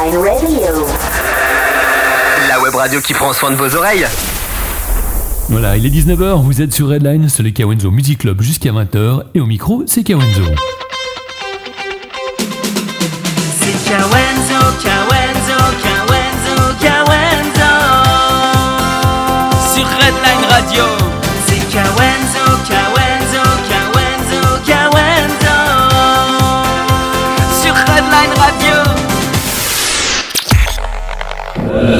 Radio. La web radio qui prend soin de vos oreilles. Voilà, il est 19h, vous êtes sur Redline, c'est le Kawenzo Music Club jusqu'à 20h, et au micro, c'est Kawenzo. C'est Kawenzo, Kawenzo, Kawenzo, Kawenzo. Sur Redline Radio.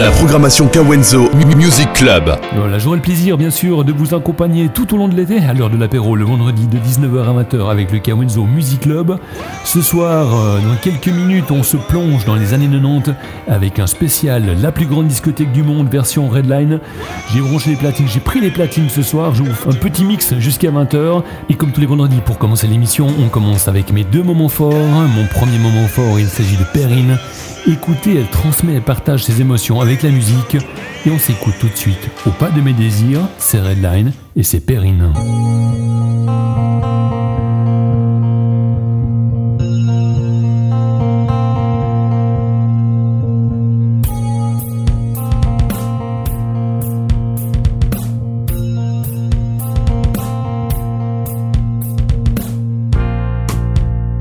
La programmation Kawenzo Mu- Music Club. Voilà, j'aurai le plaisir, bien sûr, de vous accompagner tout au long de l'été, à l'heure de l'apéro, le vendredi de 19h à 20h avec le Kawenzo Music Club. Ce soir, euh, dans quelques minutes, on se plonge dans les années 90 avec un spécial La plus grande discothèque du monde, version Redline. J'ai branché les platines, j'ai pris les platines ce soir, je vous fais un petit mix jusqu'à 20h. Et comme tous les vendredis, pour commencer l'émission, on commence avec mes deux moments forts. Mon premier moment fort, il s'agit de Perrine. Écoutez, elle transmet et partage ses émotions avec la musique. Et on s'écoute tout de suite. Au pas de mes désirs, c'est Redline et c'est Perrine.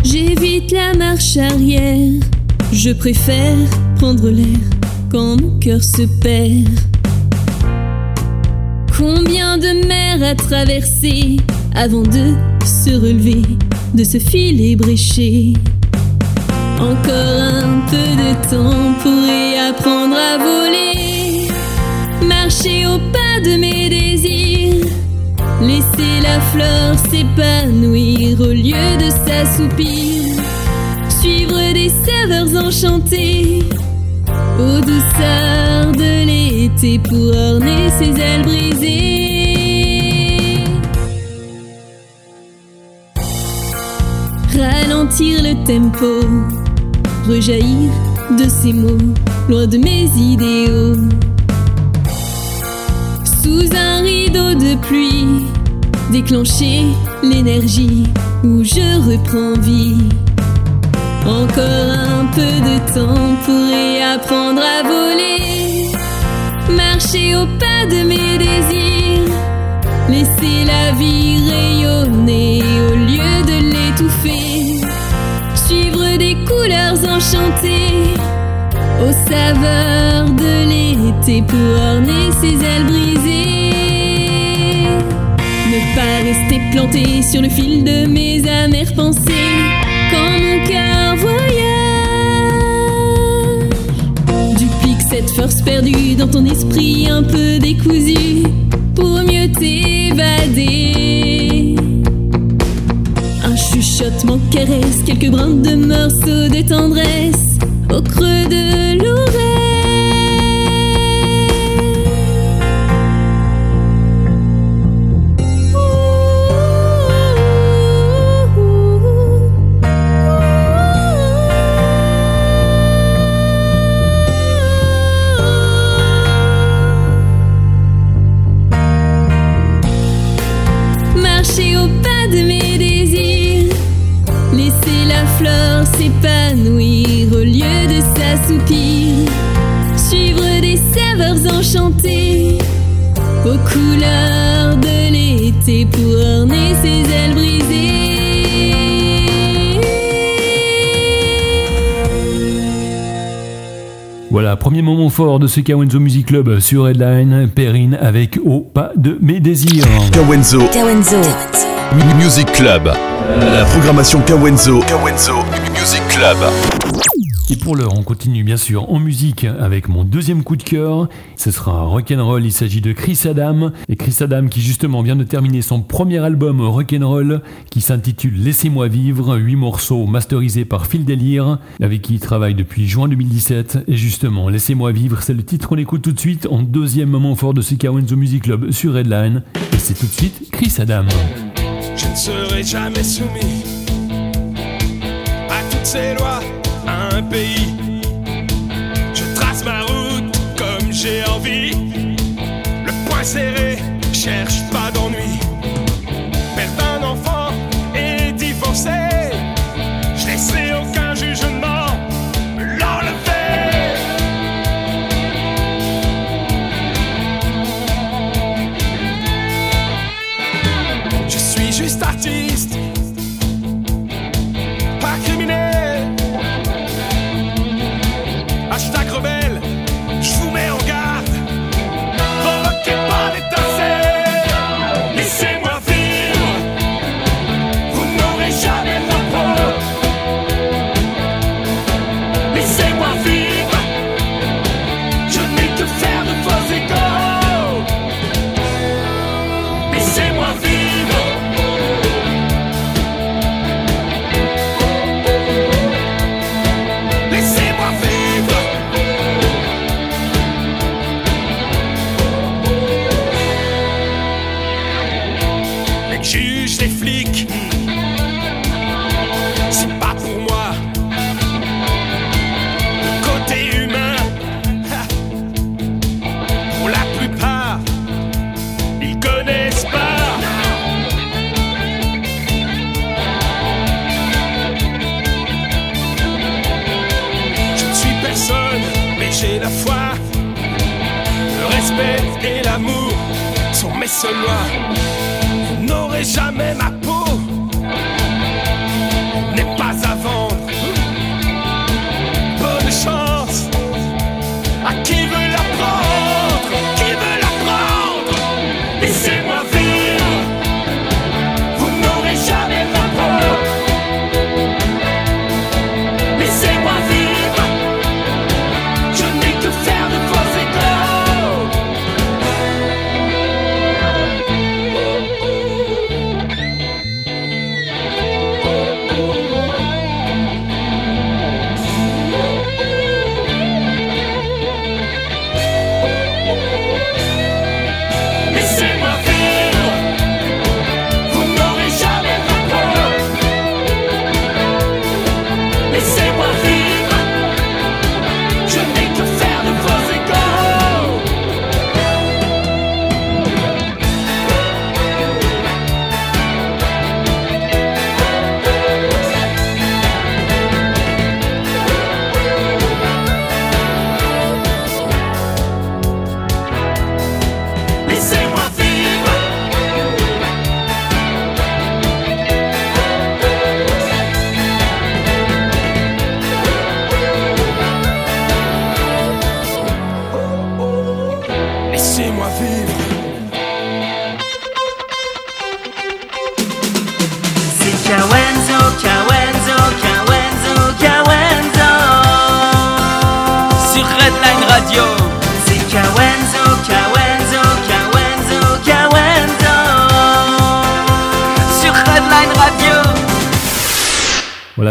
J'évite la marche arrière. Je préfère prendre l'air quand mon cœur se perd. Combien de mers à traverser avant de se relever de ce filet bréché Encore un peu de temps pour réapprendre à voler. Marcher au pas de mes désirs. Laisser la fleur s'épanouir au lieu de s'assoupir. Suivre des saveurs enchantées aux douceurs de l'été pour orner ses ailes brisées. Ralentir le tempo, rejaillir de ces mots, loin de mes idéaux. Sous un rideau de pluie, déclencher l'énergie où je reprends vie. Encore un peu de temps pour réapprendre à voler. Marcher au pas de mes désirs. Laisser la vie rayonner au lieu de l'étouffer. Suivre des couleurs enchantées. Aux saveurs de l'été pour orner ses ailes brisées. Ne pas rester planté sur le fil de mes amères pensées. Cette force perdue dans ton esprit un peu décousu pour mieux t'évader. Un chuchotement caresse quelques brins de morceaux de tendresse au creux de l'oreille. L'été pour orner ses ailes brisées. Voilà, premier moment fort de ce Kawenzo Music Club sur Redline, Perrine avec Au pas de mes désirs. Kawenzo Kawenzo. Mu- Music Club. La programmation Kawenzo Kawenzo Music Club. Et pour l'heure, on continue bien sûr en musique avec mon deuxième coup de cœur. Ce sera rock'n'roll. Il s'agit de Chris Adam. Et Chris Adam qui justement vient de terminer son premier album rock'n'roll qui s'intitule Laissez-moi vivre. Huit morceaux masterisés par Phil Delir avec qui il travaille depuis juin 2017. Et justement, Laissez-moi vivre, c'est le titre qu'on écoute tout de suite en deuxième moment fort de ce Kawenzo Music Club sur Redline. Et c'est tout de suite Chris Adam. Je ne serai jamais soumis à toutes ces lois, pays. Je trace ma route comme j'ai envie. Le poing serré, cherche pas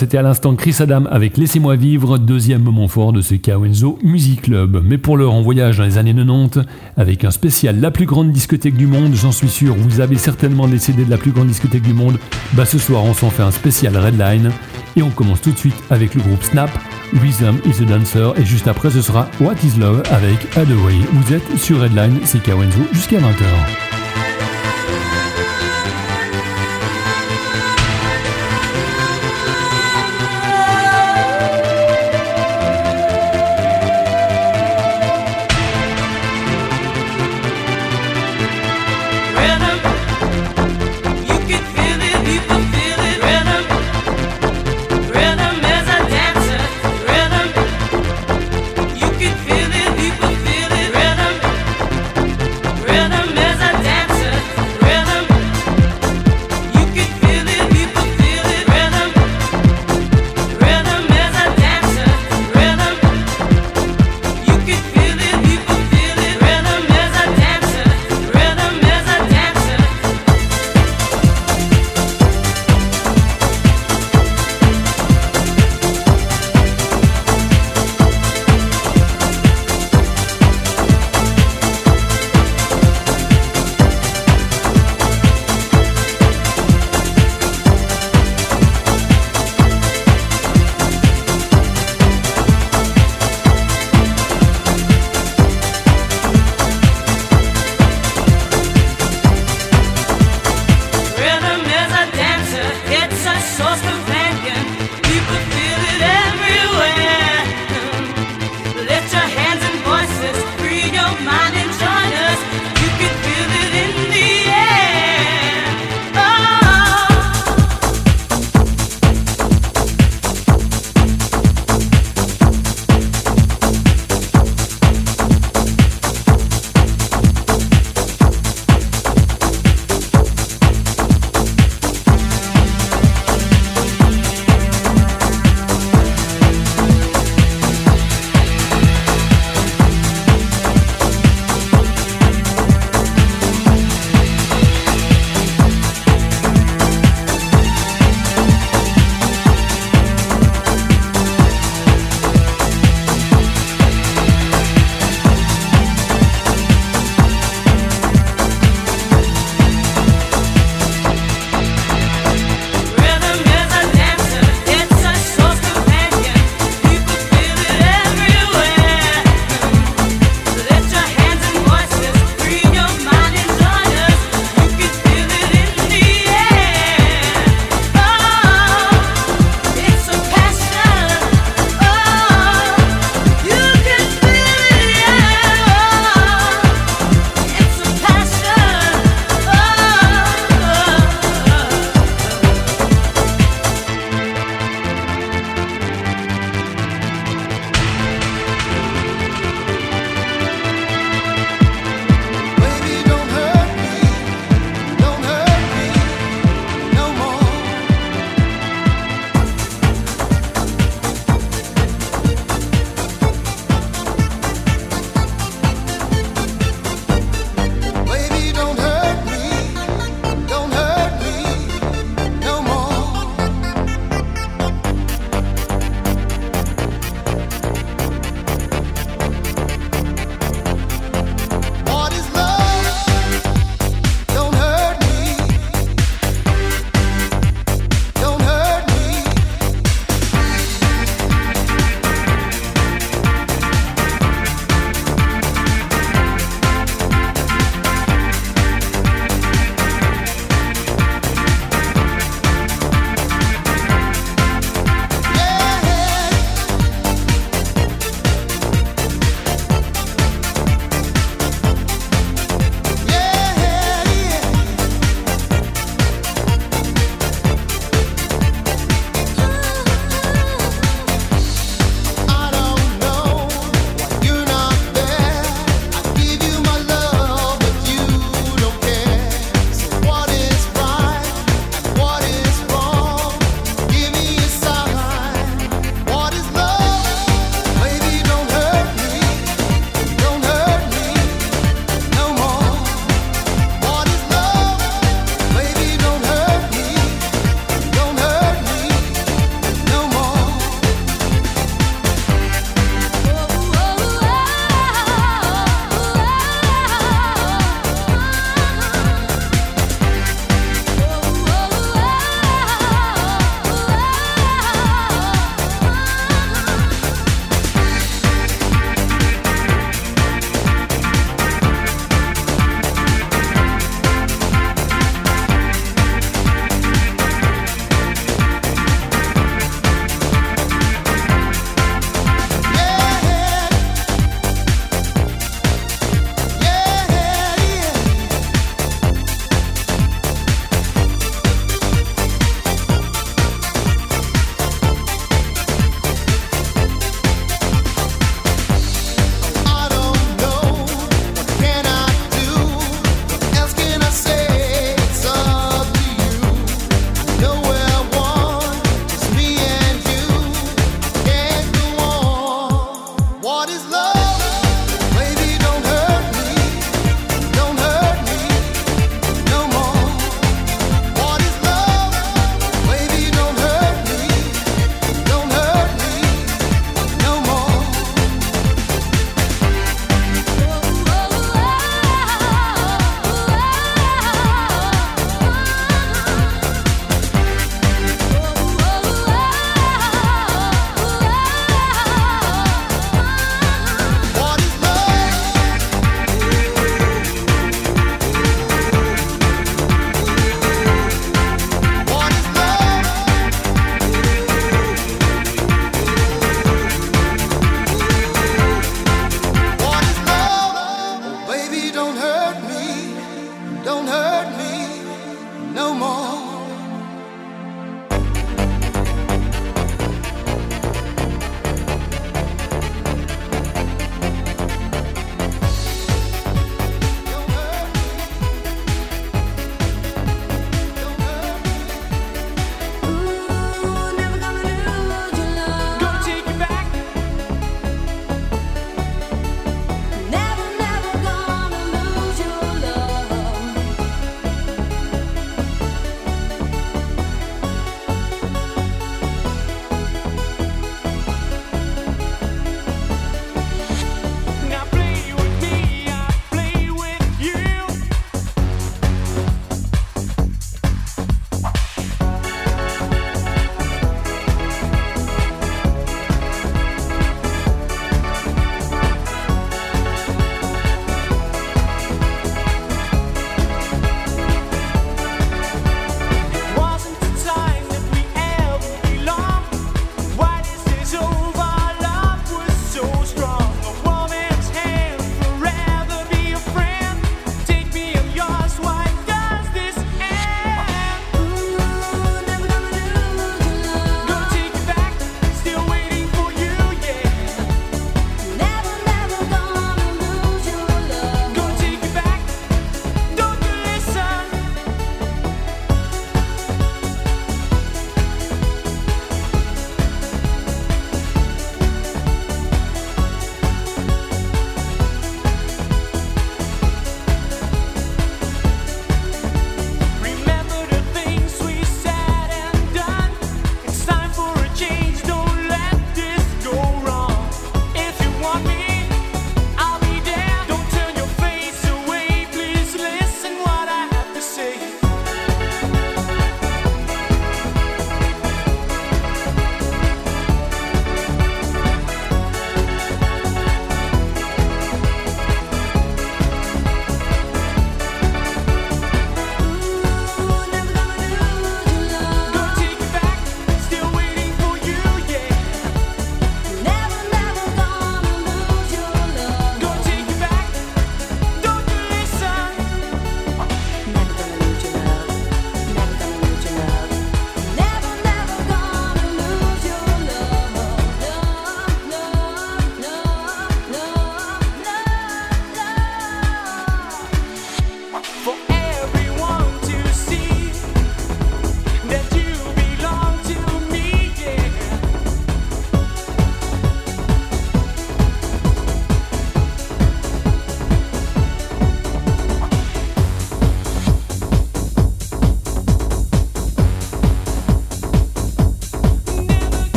c'était à l'instant Chris Adam avec Laissez-moi vivre, deuxième moment fort de ce Kawenzo Music Club. Mais pour l'heure, en voyage dans les années 90, avec un spécial La plus grande discothèque du monde, j'en suis sûr, vous avez certainement les de la plus grande discothèque du monde. Bah ce soir, on s'en fait un spécial Redline. Et on commence tout de suite avec le groupe Snap, Rhythm is a Dancer. Et juste après, ce sera What is Love avec Adaway. Vous êtes sur Redline, c'est Kawenzo, jusqu'à 20h.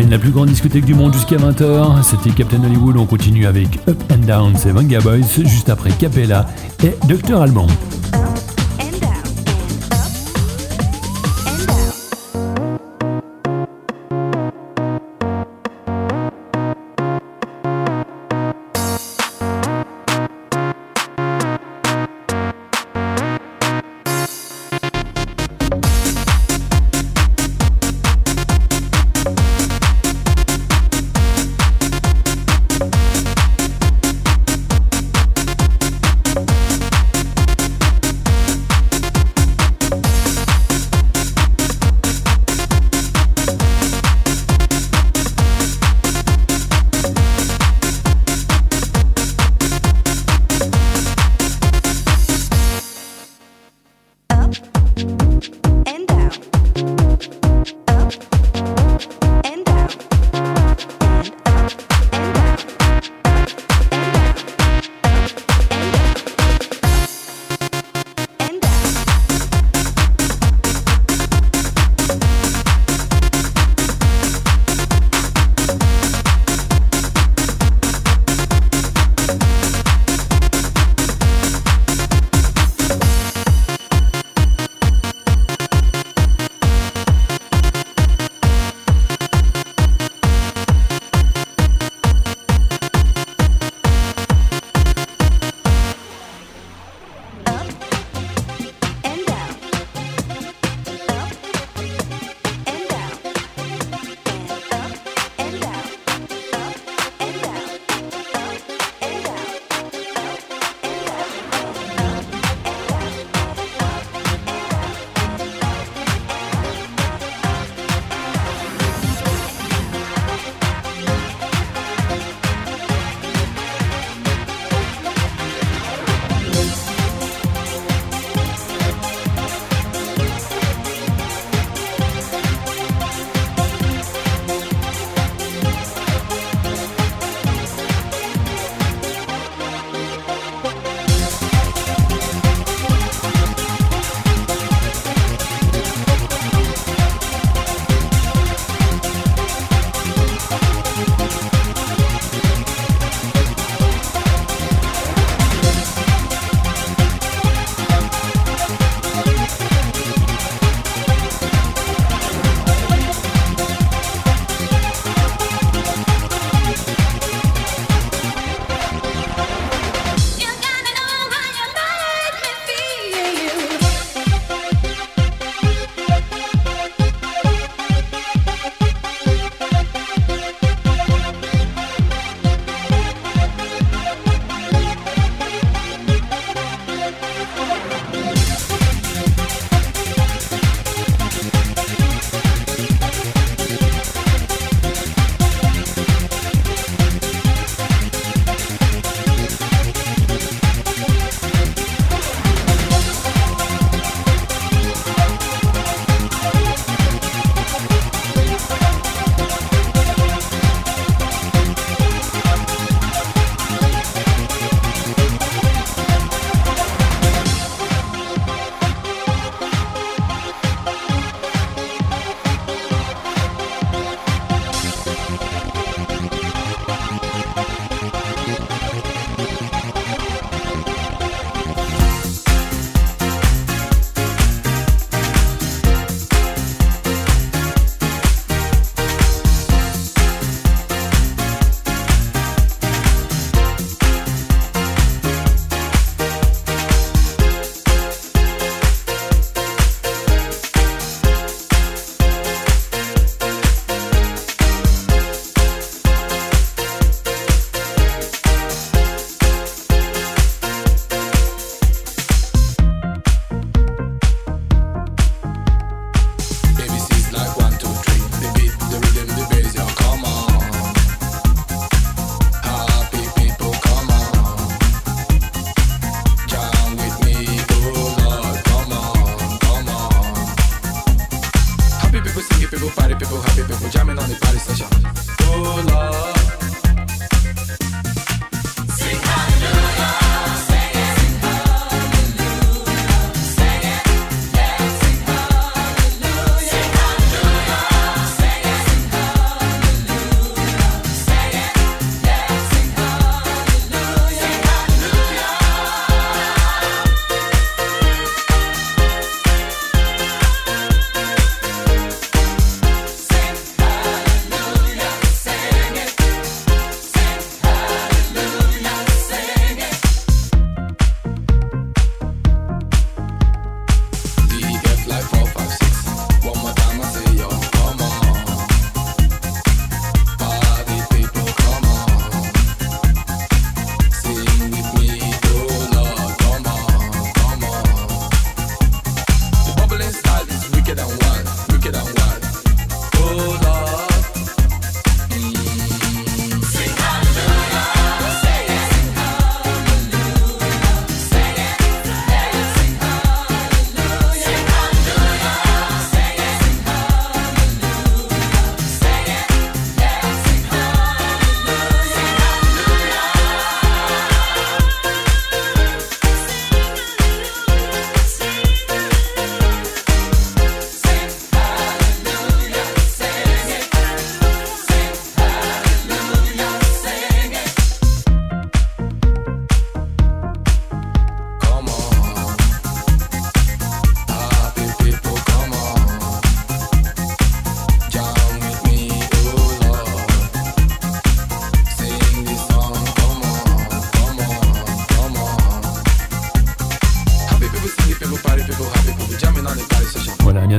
La plus grande discothèque du monde jusqu'à 20h. C'était Captain Hollywood. On continue avec Up and Down, c'est Vanga Boys, juste après Capella et Docteur Allemand.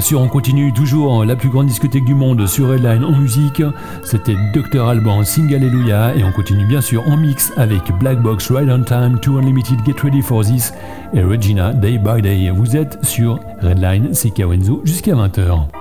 Sûr, on continue toujours la plus grande discothèque du monde sur Redline en musique. C'était Dr. Alban, Sing Hallelujah. Et on continue bien sûr en mix avec Black Box, Ride on Time, Too Unlimited, Get Ready for This et Regina, Day by Day. Vous êtes sur Redline, c'est Kawenzo jusqu'à 20h.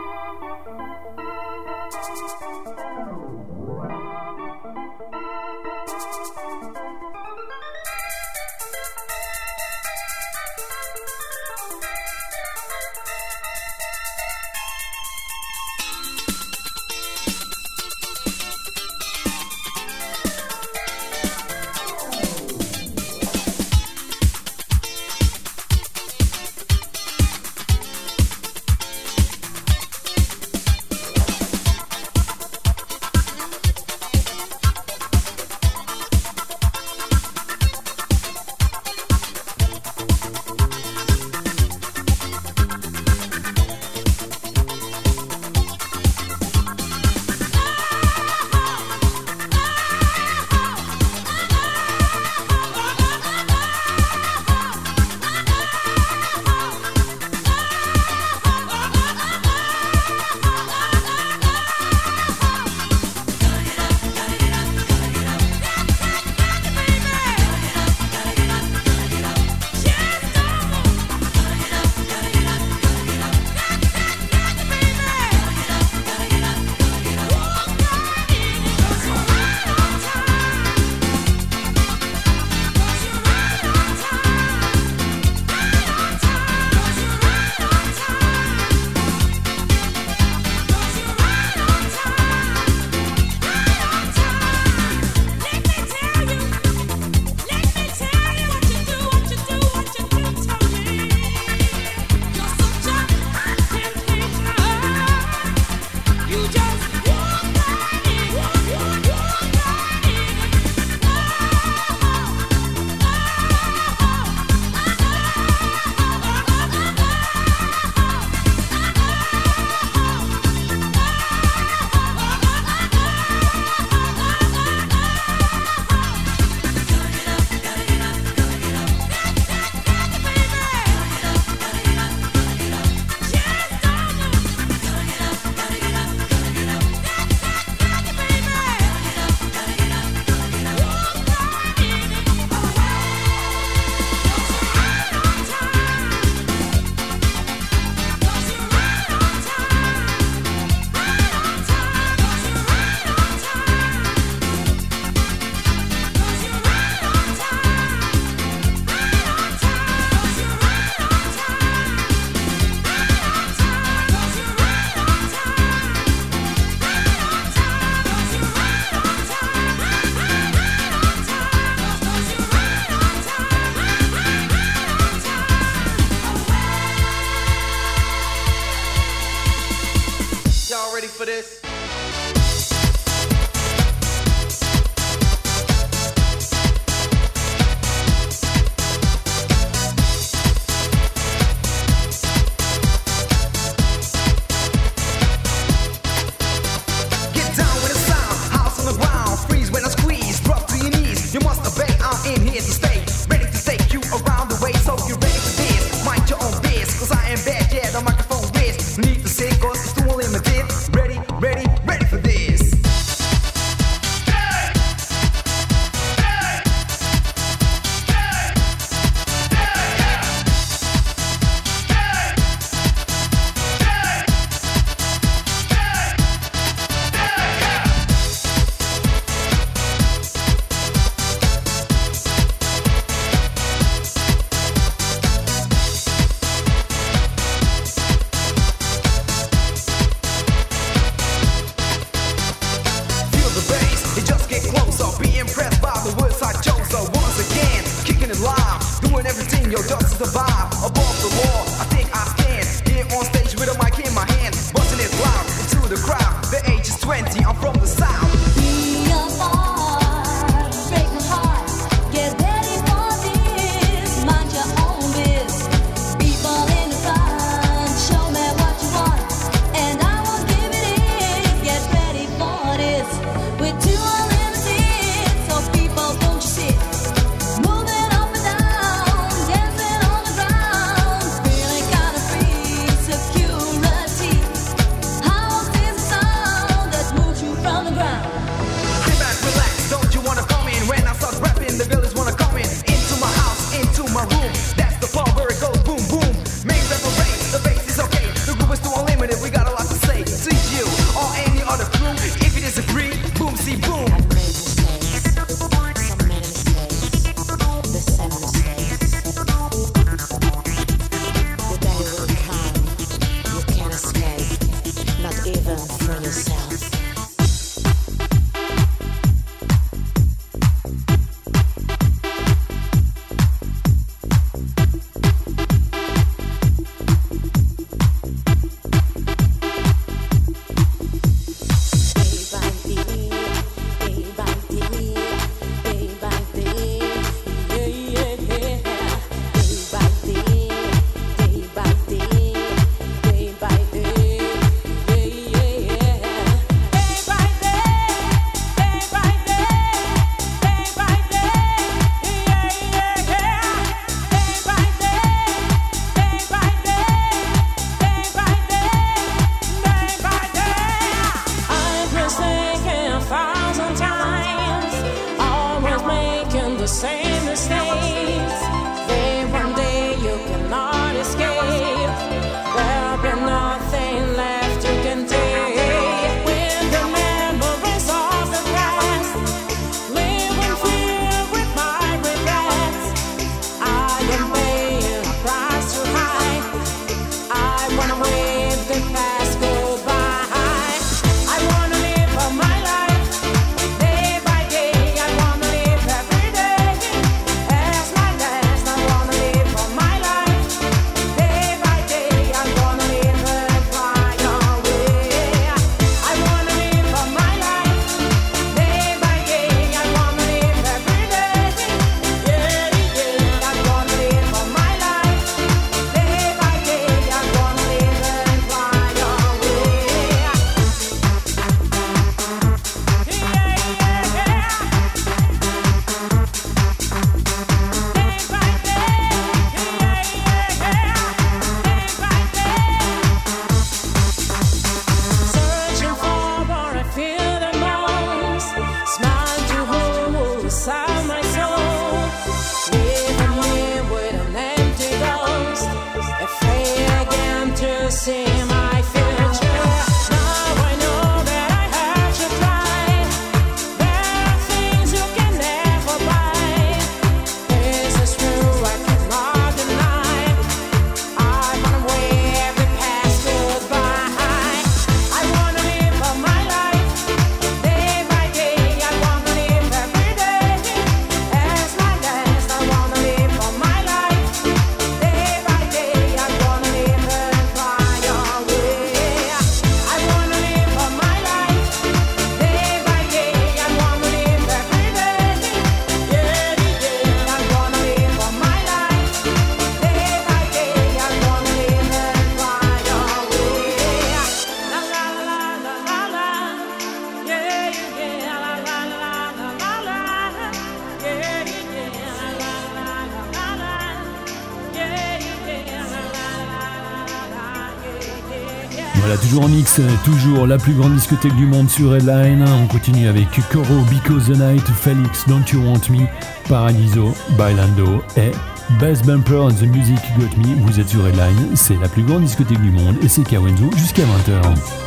la plus grande discothèque du monde sur Headline. On continue avec Coro, Because the Night, Felix, Don't You Want Me, Paradiso, Bailando et Best Bumper and the Music Got Me. Vous êtes sur Headline, c'est la plus grande discothèque du monde et c'est Kawenzo jusqu'à 20h.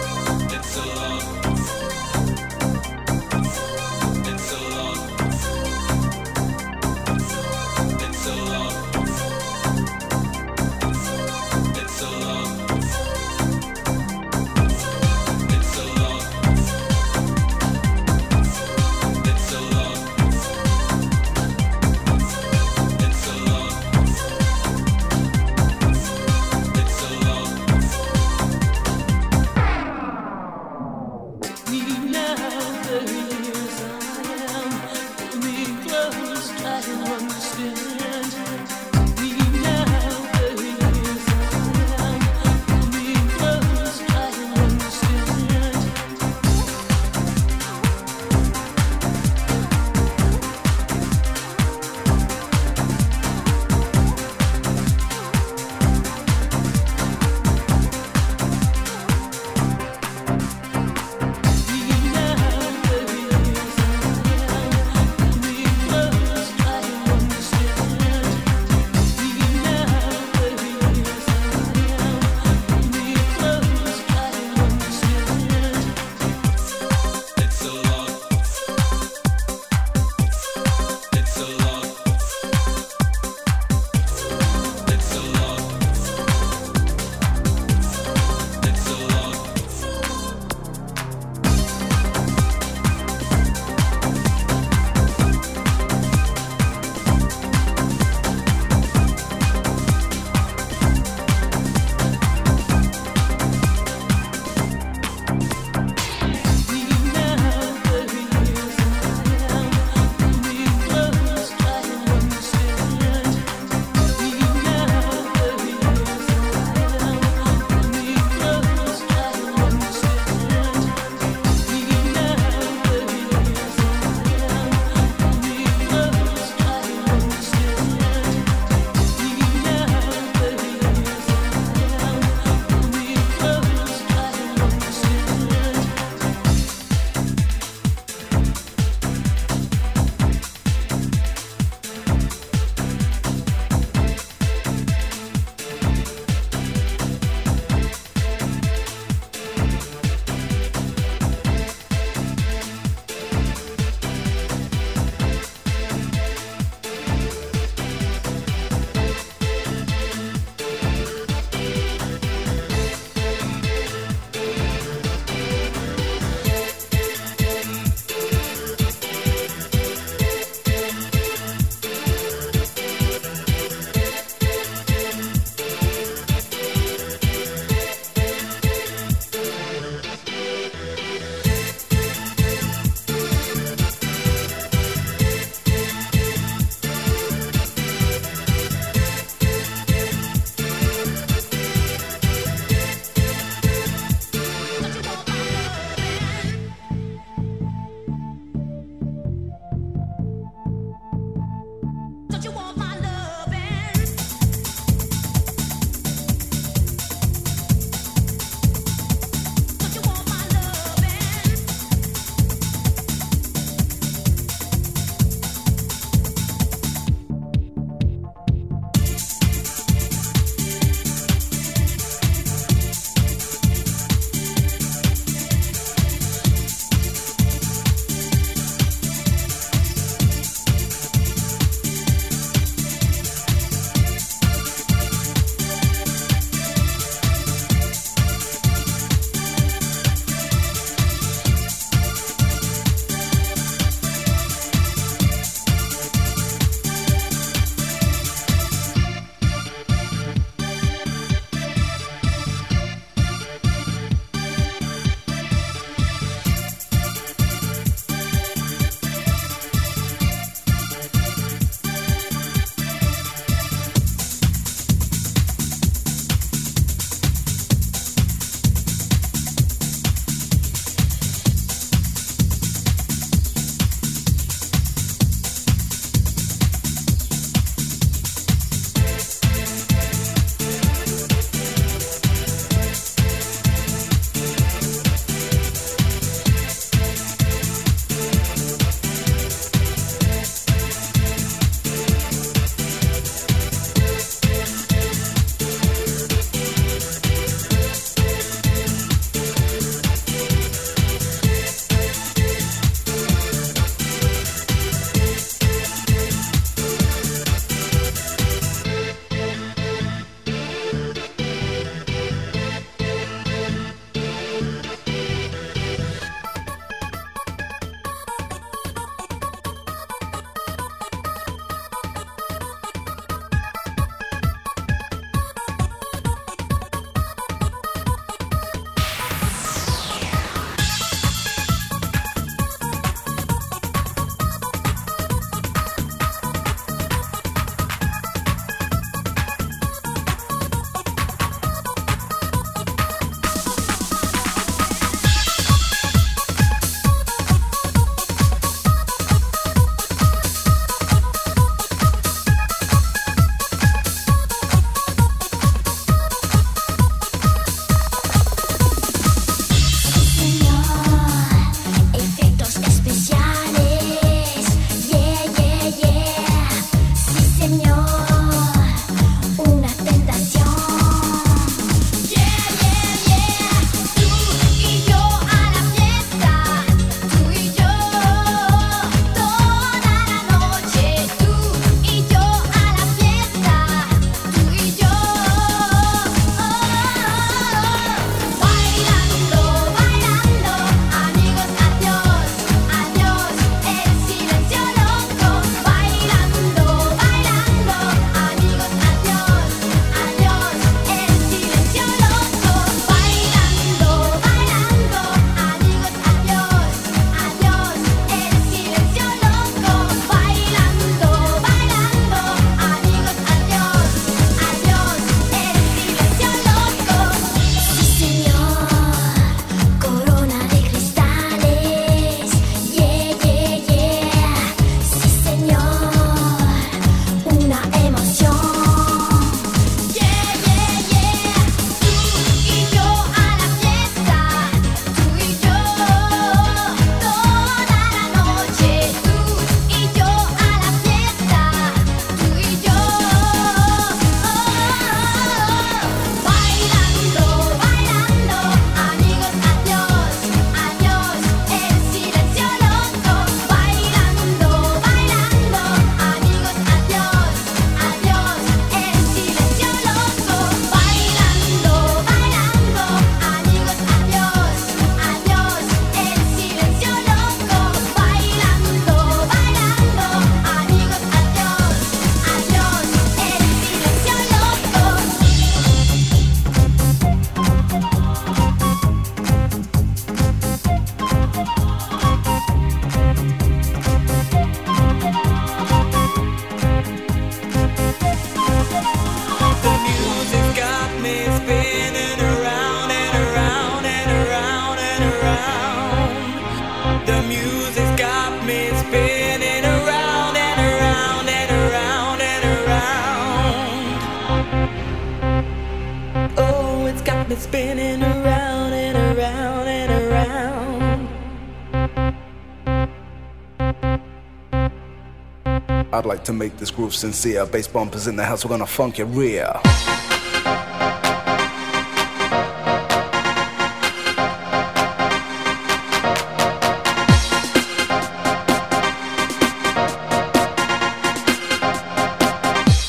make this groove sincere. Bass bumpers in the house, we're gonna funk your rear.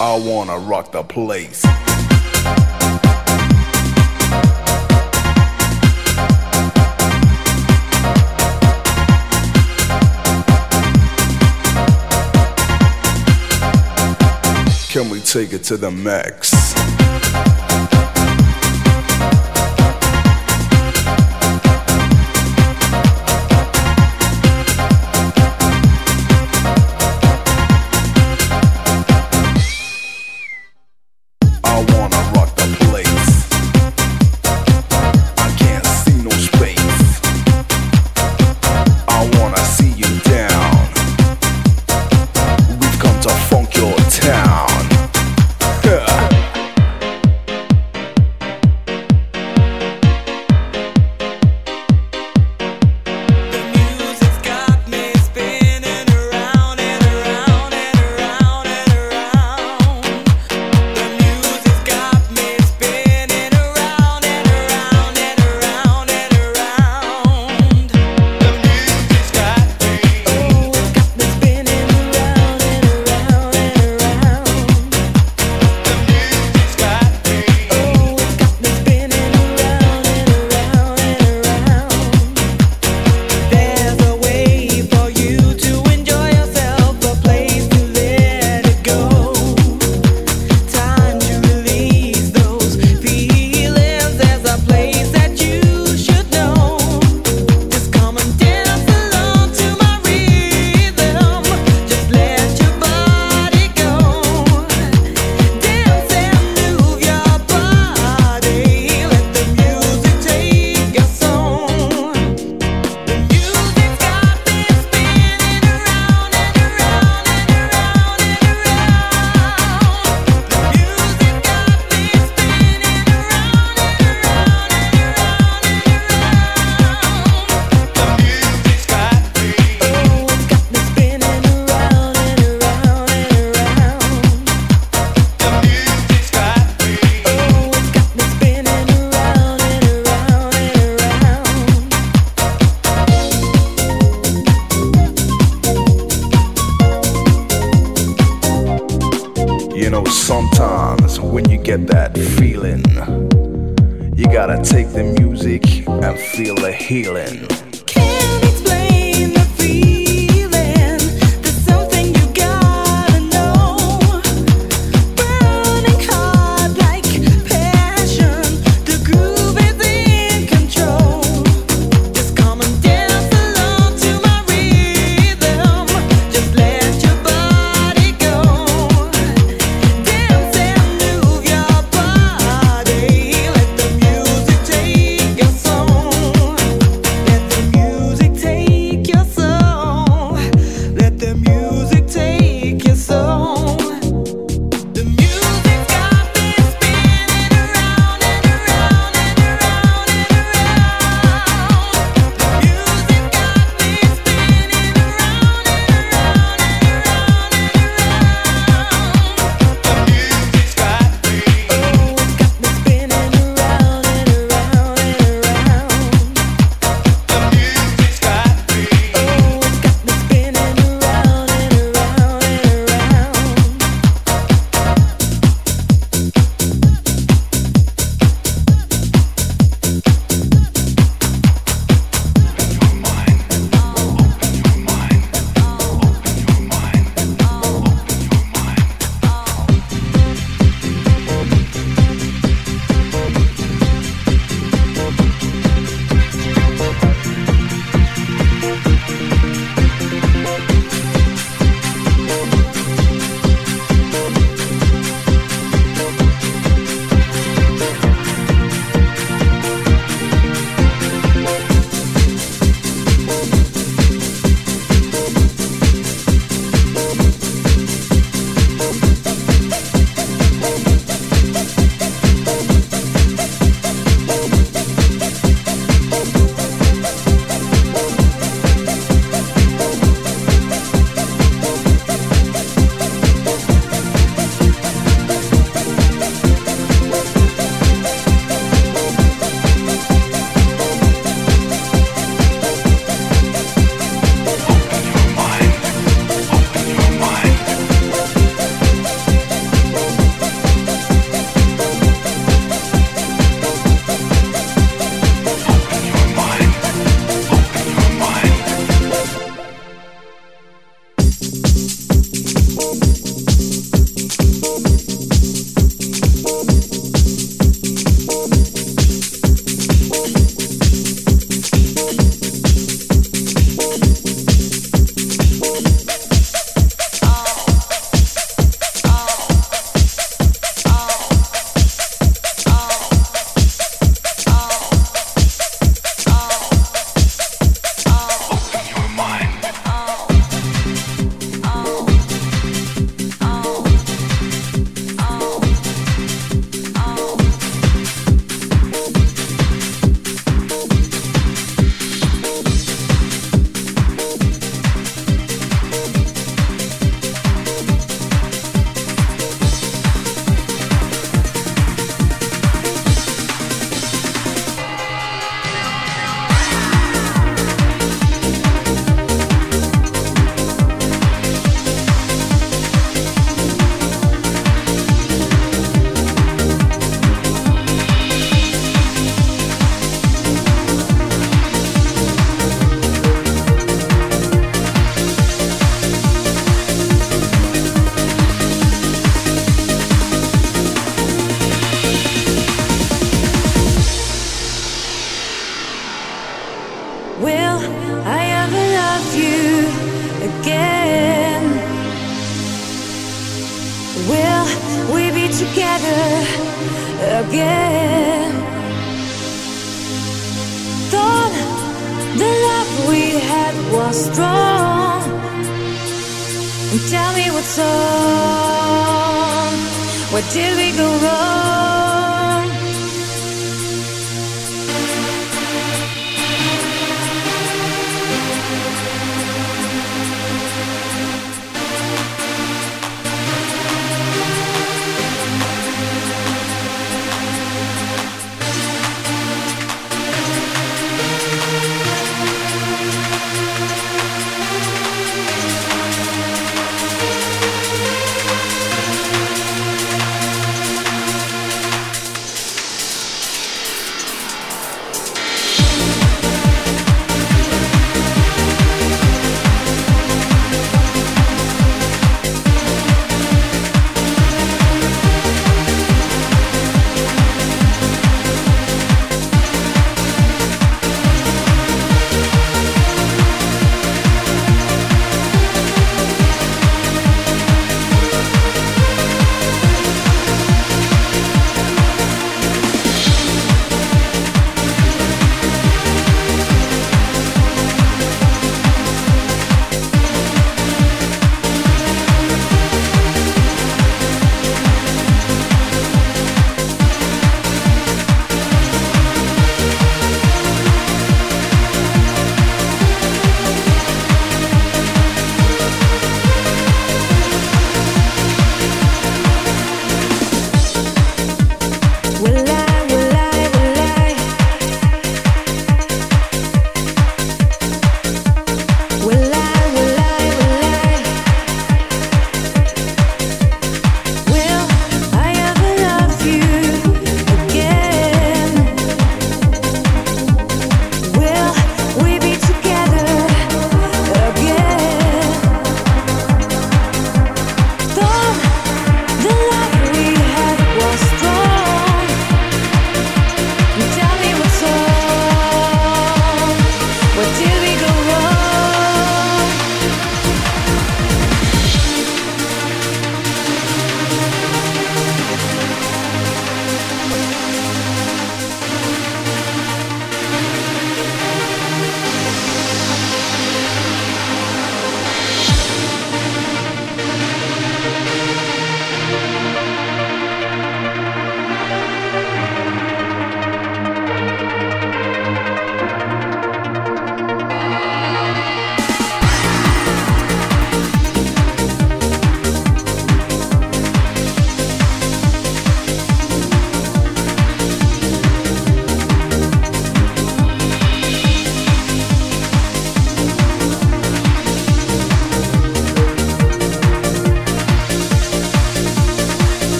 I wanna rock the place. take it to the max. get that feeling. You gotta take the music and feel the healing.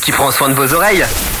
Qui prend soin de vos oreilles.